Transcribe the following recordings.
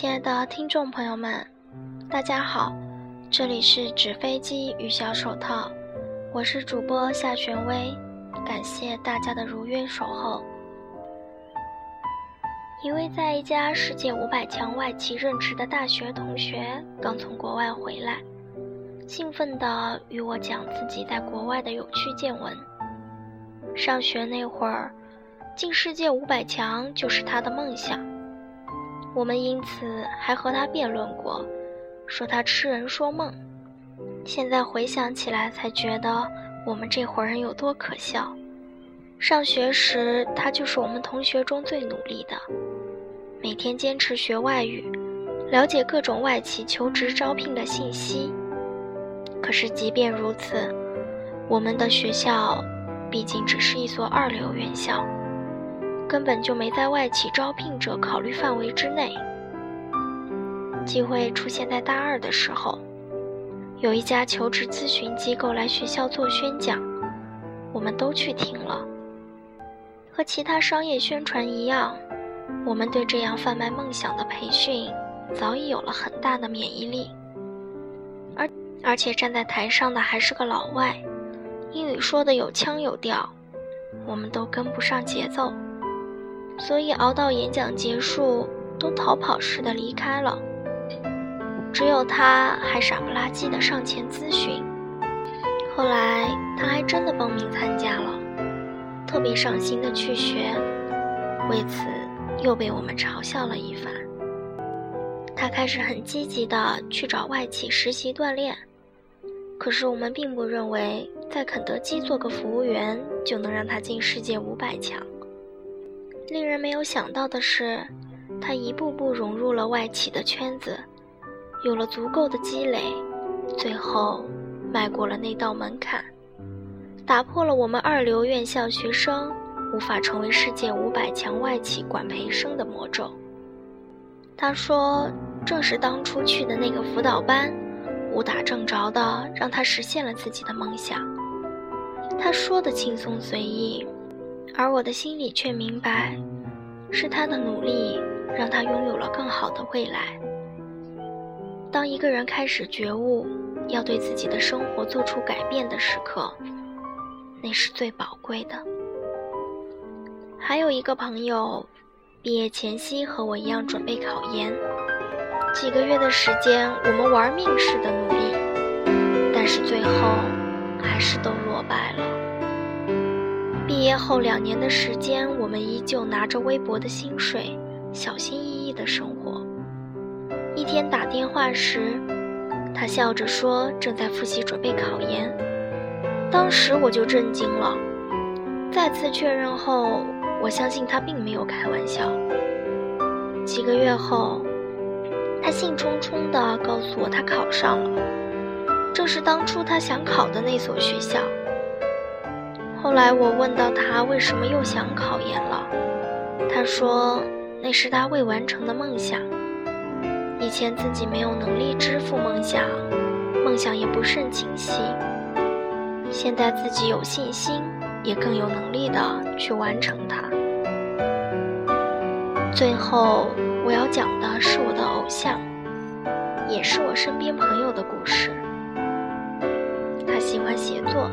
亲爱的听众朋友们，大家好，这里是纸飞机与小手套，我是主播夏玄薇，感谢大家的如约守候。一位在一家世界五百强外企任职的大学同学刚从国外回来，兴奋地与我讲自己在国外的有趣见闻。上学那会儿，进世界五百强就是他的梦想。我们因此还和他辩论过，说他痴人说梦。现在回想起来，才觉得我们这伙人有多可笑。上学时，他就是我们同学中最努力的，每天坚持学外语，了解各种外企求职招聘的信息。可是，即便如此，我们的学校毕竟只是一所二流院校。根本就没在外企招聘者考虑范围之内。机会出现在大二的时候，有一家求职咨询机构来学校做宣讲，我们都去听了。和其他商业宣传一样，我们对这样贩卖梦想的培训早已有了很大的免疫力。而而且站在台上的还是个老外，英语说的有腔有调，我们都跟不上节奏。所以熬到演讲结束，都逃跑似的离开了。只有他还傻不拉几的上前咨询。后来他还真的报名参加了，特别上心的去学，为此又被我们嘲笑了一番。他开始很积极的去找外企实习锻炼，可是我们并不认为在肯德基做个服务员就能让他进世界五百强。令人没有想到的是，他一步步融入了外企的圈子，有了足够的积累，最后迈过了那道门槛，打破了我们二流院校学生无法成为世界五百强外企管培生的魔咒。他说：“正是当初去的那个辅导班，误打正着的让他实现了自己的梦想。”他说的轻松随意。而我的心里却明白，是他的努力让他拥有了更好的未来。当一个人开始觉悟，要对自己的生活做出改变的时刻，那是最宝贵的。还有一个朋友，毕业前夕和我一样准备考研，几个月的时间，我们玩命似的努力，但是最后还是都落败了。毕业后两年的时间，我们依旧拿着微薄的薪水，小心翼翼的生活。一天打电话时，他笑着说正在复习准备考研。当时我就震惊了。再次确认后，我相信他并没有开玩笑。几个月后，他兴冲冲地告诉我他考上了，正是当初他想考的那所学校。后来我问到他为什么又想考研了，他说那是他未完成的梦想。以前自己没有能力支付梦想，梦想也不甚清晰。现在自己有信心，也更有能力的去完成它。最后我要讲的是我的偶像，也是我身边朋友的故事。他喜欢写作。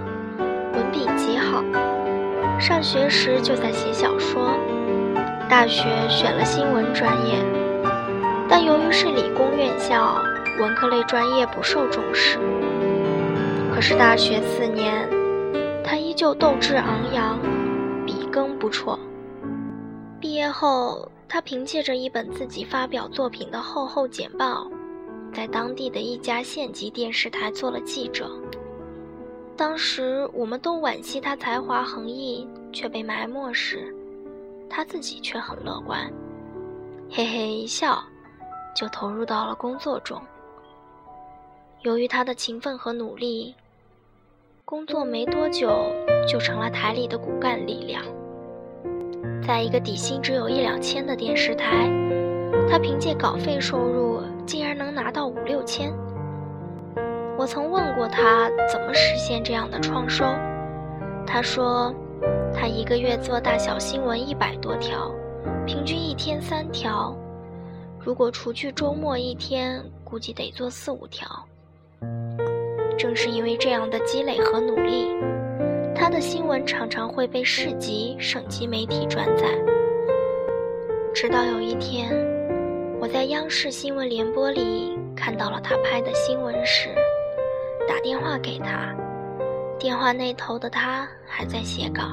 文笔极好，上学时就在写小说，大学选了新闻专业，但由于是理工院校，文科类专业不受重视。可是大学四年，他依旧斗志昂扬，笔耕不辍。毕业后，他凭借着一本自己发表作品的厚厚简报，在当地的一家县级电视台做了记者。当时我们都惋惜他才华横溢却被埋没时，他自己却很乐观，嘿嘿一笑，就投入到了工作中。由于他的勤奋和努力，工作没多久就成了台里的骨干力量。在一个底薪只有一两千的电视台，他凭借稿费收入竟然能拿到五六千。我曾问过他怎么实现这样的创收，他说，他一个月做大小新闻一百多条，平均一天三条。如果除去周末一天，估计得做四五条。正是因为这样的积累和努力，他的新闻常常会被市级、省级媒体转载。直到有一天，我在央视新闻联播里看到了他拍的新闻时，打电话给他，电话那头的他还在写稿。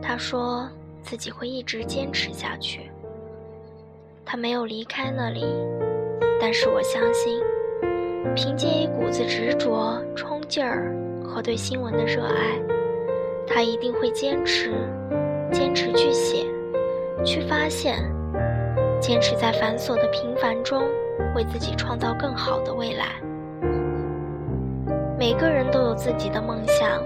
他说自己会一直坚持下去。他没有离开那里，但是我相信，凭借一股子执着、冲劲儿和对新闻的热爱，他一定会坚持，坚持去写，去发现，坚持在繁琐的平凡中为自己创造更好的未来。每个人都有自己的梦想，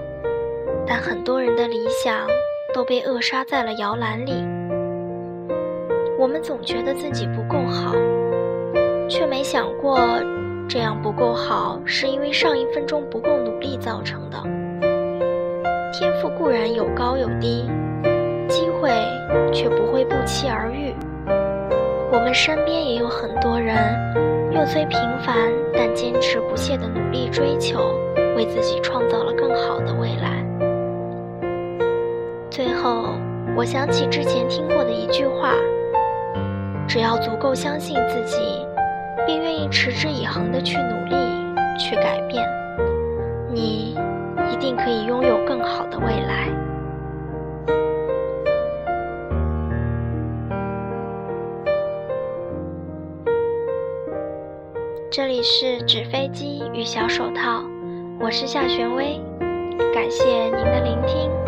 但很多人的理想都被扼杀在了摇篮里。我们总觉得自己不够好，却没想过，这样不够好是因为上一分钟不够努力造成的。天赋固然有高有低，机会却不会不期而遇。我们身边也有很多人，用虽平凡但坚持不懈的努力追求，为自己创造了更好的未来。最后，我想起之前听过的一句话。只要足够相信自己，并愿意持之以恒地去努力、去改变，你一定可以拥有更好的未来。这里是纸飞机与小手套，我是夏玄薇，感谢您的聆听。